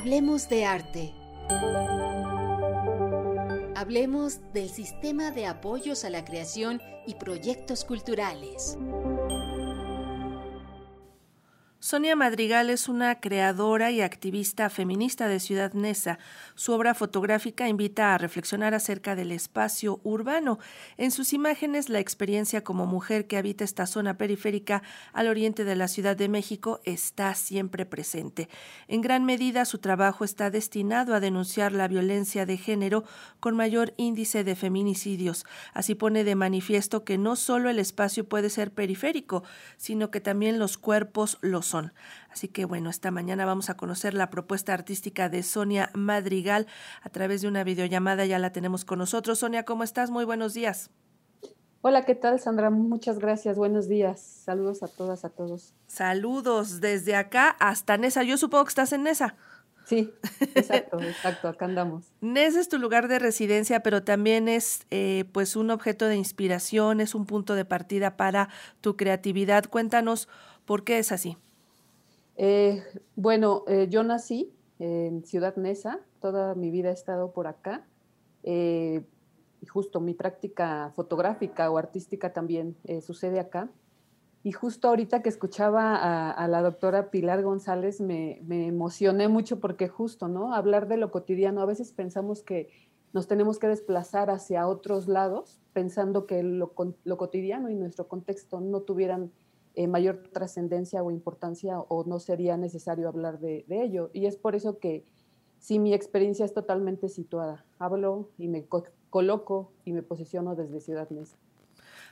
Hablemos de arte. Hablemos del sistema de apoyos a la creación y proyectos culturales. Sonia Madrigal es una creadora y activista feminista de Ciudad Neza. Su obra fotográfica invita a reflexionar acerca del espacio urbano. En sus imágenes, la experiencia como mujer que habita esta zona periférica al oriente de la Ciudad de México está siempre presente. En gran medida, su trabajo está destinado a denunciar la violencia de género con mayor índice de feminicidios. Así pone de manifiesto que no solo el espacio puede ser periférico, sino que también los cuerpos los son. Así que bueno, esta mañana vamos a conocer la propuesta artística de Sonia Madrigal a través de una videollamada. Ya la tenemos con nosotros. Sonia, ¿cómo estás? Muy buenos días. Hola, ¿qué tal, Sandra? Muchas gracias. Buenos días. Saludos a todas, a todos. Saludos desde acá hasta Nesa. Yo supongo que estás en Nesa. Sí, exacto, exacto, acá andamos. Nesa es tu lugar de residencia, pero también es eh, pues un objeto de inspiración, es un punto de partida para tu creatividad. Cuéntanos por qué es así. Eh, bueno, eh, yo nací en Ciudad Neza, toda mi vida he estado por acá. Eh, y justo mi práctica fotográfica o artística también sucede acá. Y justo ahorita que escuchaba a, la doctora Pilar González me, emocioné mucho porque justo, ¿no? Hablar de lo cotidiano, a veces pensamos que nos tenemos que desplazar hacia otros lados pensando que lo, lo cotidiano y nuestro contexto no tuvieran eh, mayor trascendencia o importancia o no sería necesario hablar de, de, ello. Y es por eso que si mi experiencia es totalmente situada, hablo y me coloco y me posiciono desde Ciudad Mesa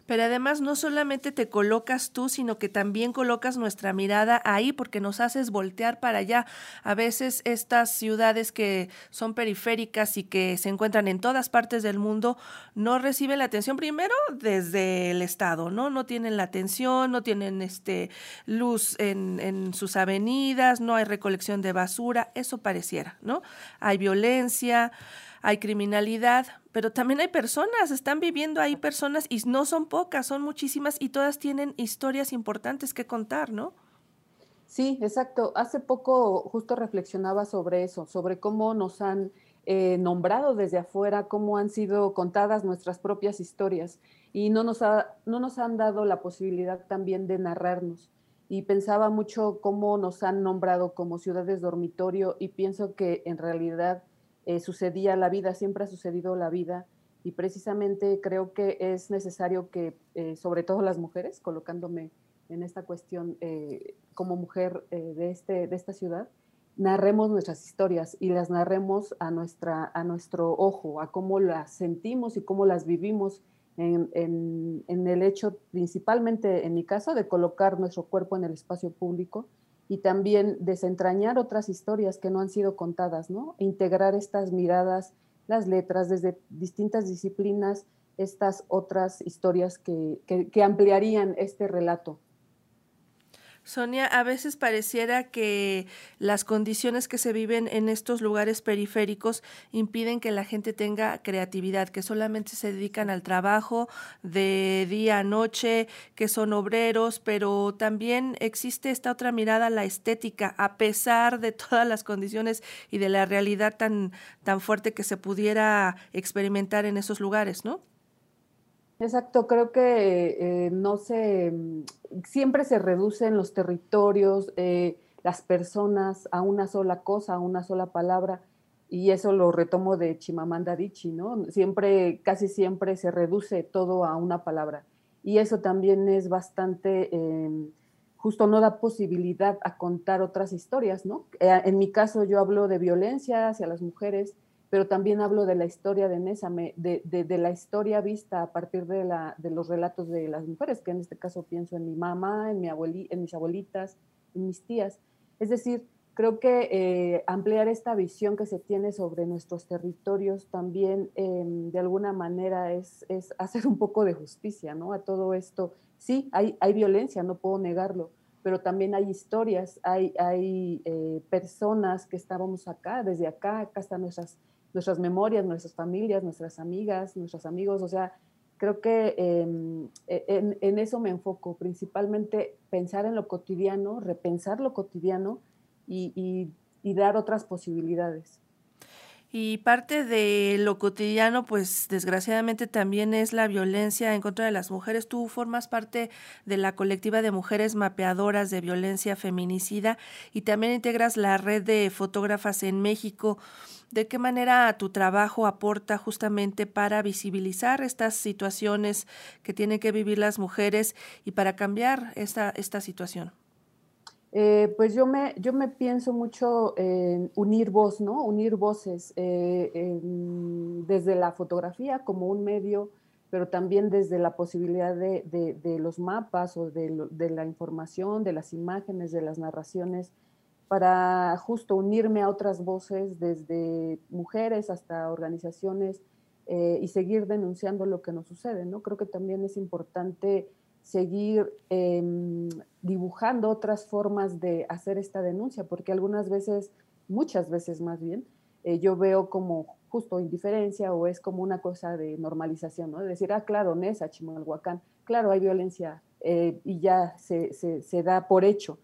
pero además no solamente te colocas tú, sino que también colocas nuestra mirada ahí porque nos haces voltear para allá. A veces estas ciudades que son periféricas y que se encuentran en todas partes del mundo no reciben la atención primero desde el Estado, ¿no? No tienen la atención, no tienen este luz en, en sus avenidas, no hay recolección de basura, eso pareciera, ¿no? Hay violencia hay criminalidad, pero también hay personas, están viviendo ahí personas y no son pocas, son muchísimas y todas tienen historias importantes que contar, ¿no? Sí, exacto. Hace poco justo reflexionaba sobre eso, sobre cómo nos han eh, nombrado desde afuera, cómo han sido contadas nuestras propias historias y no nos, ha, no nos han dado la posibilidad también de narrarnos. Y pensaba mucho cómo nos han nombrado como ciudades dormitorio y pienso que en realidad eh, sucedía la vida, siempre ha sucedido la vida y precisamente creo que es necesario que, eh, sobre todo las mujeres, colocándome en esta cuestión eh, como mujer de, este, de esta ciudad, narremos nuestras historias y las narremos a, nuestra, a nuestro ojo, a cómo las sentimos y cómo las vivimos en, en, el hecho, principalmente en mi caso, de colocar nuestro cuerpo en el espacio público y también desentrañar otras historias que no han sido contadas, ¿no? Integrar estas miradas, las letras desde distintas disciplinas, estas otras historias que, que ampliarían este relato. Sonia, a veces pareciera que las condiciones que se viven en estos lugares periféricos impiden que la gente tenga creatividad, que solamente se dedican al trabajo de día a noche, que son obreros, pero también existe esta otra mirada la estética, a pesar de todas las condiciones y de la realidad tan, tan fuerte que se pudiera experimentar en esos lugares, ¿no? Exacto, creo que eh, no se, mm, siempre se reducen los territorios, eh, las personas a una sola cosa, a una sola palabra, y eso lo retomo de Chimamanda Adichie, ¿no? Siempre, casi siempre se reduce todo a una palabra, y eso también es bastante, em, justo no da posibilidad a contar otras historias, ¿no? Eh, en mi caso yo hablo de violencia hacia las mujeres, pero también hablo de la historia de Nésame, de, de, la historia vista a partir de, la, de los relatos de las mujeres, que en este caso pienso en mi mamá, en, mi en mis abuelitas, en mis tías. Es decir, creo que eh, ampliar esta visión que se tiene sobre nuestros territorios también em, de alguna manera es, es, hacer un poco de justicia ¿no? a todo esto. Sí, hay, hay violencia, no puedo negarlo, pero también hay historias, hay, hay eh, personas que estábamos acá, desde acá, acá están nuestras nuestras memorias, nuestras familias, nuestras amigas, nuestros amigos, o sea, creo que em, e, en, eso me enfoco, principalmente pensar en lo cotidiano, repensar lo cotidiano y, y dar otras posibilidades. Y parte de lo cotidiano, pues desgraciadamente también es la violencia en contra de las mujeres. Tú formas parte de la colectiva de mujeres mapeadoras de violencia feminicida y también integras la red de fotógrafas en México. ¿De qué manera tu trabajo aporta justamente para visibilizar estas situaciones que tienen que vivir las mujeres y para cambiar esta, esta situación? Eh, pues yo me, yo me pienso mucho en unir voz, ¿no? Unir voces eh, desde la fotografía como un medio, pero también desde la posibilidad de, de, los mapas o de, de, la información, de las imágenes, de las narraciones, para justo unirme a otras voces, desde mujeres hasta organizaciones, eh, y seguir denunciando lo que nos sucede, ¿no? Creo que también es importante seguir em, dibujando otras formas de hacer esta denuncia, porque algunas veces, muchas veces más bien, eh, yo veo como justo indiferencia o es como una cosa de normalización, ¿no? De decir, ah, claro, Nesa, Chimalhuacán, claro, hay violencia eh, y ya se, se, da por hecho,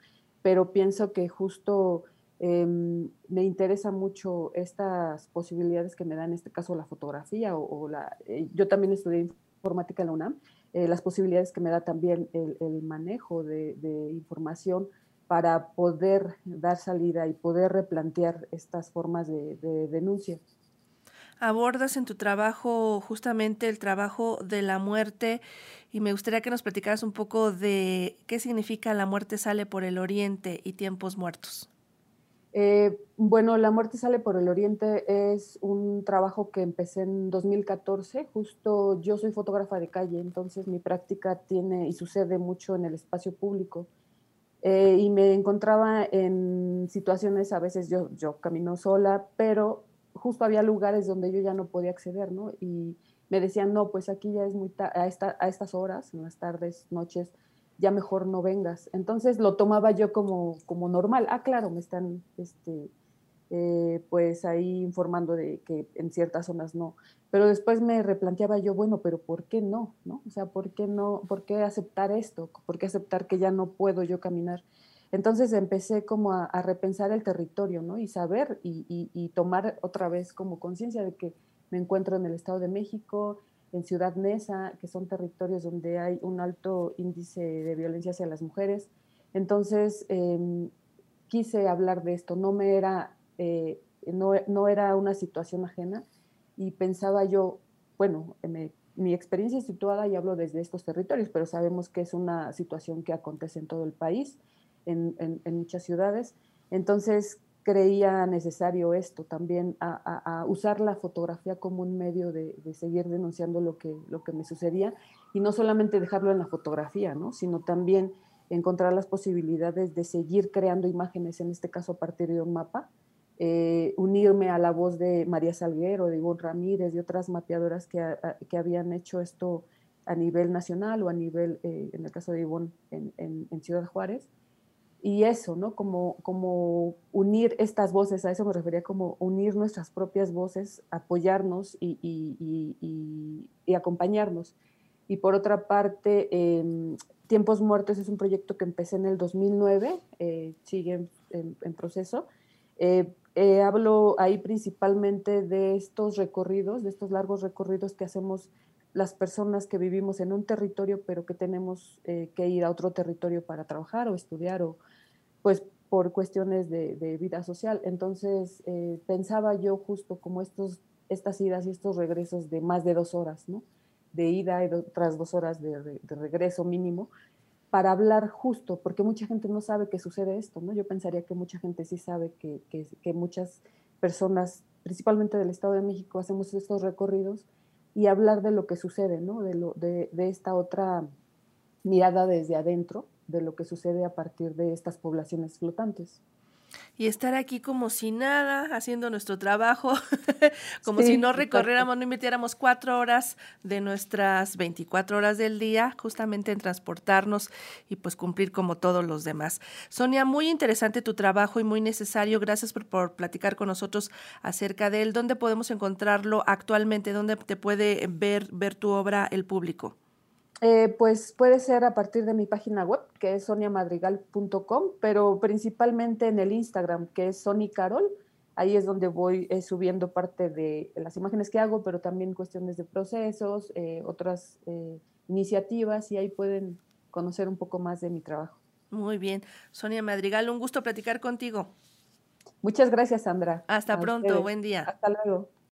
pero pienso que justo em, me interesa mucho estas posibilidades que me da en este caso la fotografía o, la... Eh, yo también estudié informática en la UNAM eh, las posibilidades que me da también el, manejo de, información para poder dar salida y poder replantear estas formas de, denuncia abordas en tu trabajo justamente el trabajo de la muerte y me gustaría que nos platicaras un poco de qué significa la muerte sale por el oriente y tiempos muertos. Eh, bueno, La muerte sale por el oriente es un trabajo que empecé en 2014. Justo yo soy fotógrafa de calle, entonces mi práctica tiene y sucede mucho en el espacio público. Eh, y me encontraba en situaciones, a veces yo, yo camino sola, pero justo había lugares donde yo ya no podía acceder, ¿no? Y me decían, no, pues aquí ya es muy a, a estas horas, en las tardes, noches, ya mejor no vengas. Entonces lo tomaba yo como, como normal. Ah, claro, me están este, eh, pues ahí informando de que en ciertas zonas no. Pero después me replanteaba yo, bueno, pero ¿por qué no? ¿no? O sea, ¿por qué no? ¿Por qué aceptar esto? ¿Por qué aceptar que ya no puedo yo caminar? Entonces empecé como a, repensar el territorio, ¿no? Y saber y, y tomar otra vez como conciencia de que me encuentro en el Estado de México, en Ciudad Neza, que son territorios donde hay un alto índice de violencia hacia las mujeres. Entonces, em, quise hablar de esto, no, me era, eh, no, era una situación ajena y pensaba yo, bueno, mi experiencia es situada y hablo desde estos territorios, pero sabemos que es una situación que acontece en todo el país, en, en muchas ciudades. Entonces, creía necesario esto también, a, usar la fotografía como un medio de, seguir denunciando lo que, lo que me sucedía y no solamente dejarlo en la fotografía, ¿no? sino también encontrar las posibilidades de seguir creando imágenes, en este caso a partir de un mapa, eh, unirme a la voz de María Salguero, de Ivonne Ramírez, de otras mapeadoras que, que habían hecho esto a nivel nacional o a nivel, eh, en el caso de Ivonne, en, en Ciudad Juárez, y eso, ¿no? Como, como unir estas voces, a eso me refería como unir nuestras propias voces, apoyarnos y, y, y, acompañarnos. Y por otra parte, em, Tiempos Muertos es un proyecto que empecé en el 2009, eh, sigue en, proceso. Eh, eh, hablo ahí principalmente de estos recorridos, de estos largos recorridos que hacemos las personas que vivimos en un territorio, pero que tenemos que ir a otro territorio para trabajar o estudiar o, pues por cuestiones de, vida social. Entonces eh, pensaba yo justo como estos, estas idas y estos regresos de más de dos horas, ¿no? De ida y otras dos horas de, regreso mínimo, para hablar justo, porque mucha gente no sabe que sucede esto, ¿no? Yo pensaría que mucha gente sí sabe que, que, muchas personas, principalmente del Estado de México, hacemos estos recorridos y hablar de lo que sucede, ¿no? De, lo, de, de esta otra mirada desde adentro de lo que sucede a partir de estas poblaciones flotantes. Y estar aquí como si nada, haciendo nuestro trabajo, como si no recorriéramos, no invirtiéramos cuatro horas de nuestras 24 horas del día justamente en transportarnos y pues cumplir como todos los demás. Sonia, muy interesante tu trabajo y muy necesario. Gracias por, por platicar con nosotros acerca de él. ¿Dónde podemos encontrarlo actualmente? ¿Dónde te puede ver, ver tu obra el público? Eh, pues puede ser a partir de mi página web, que es soniamadrigal.com, pero principalmente en el Instagram, que es Sony Carol. Ahí es donde voy eh, subiendo parte de las imágenes que hago, pero también cuestiones de procesos, eh, otras iniciativas, y ahí pueden conocer un poco más de mi trabajo. Muy bien. Sonia Madrigal, un gusto platicar contigo. Muchas gracias, Sandra. Hasta pronto, buen día. Hasta luego.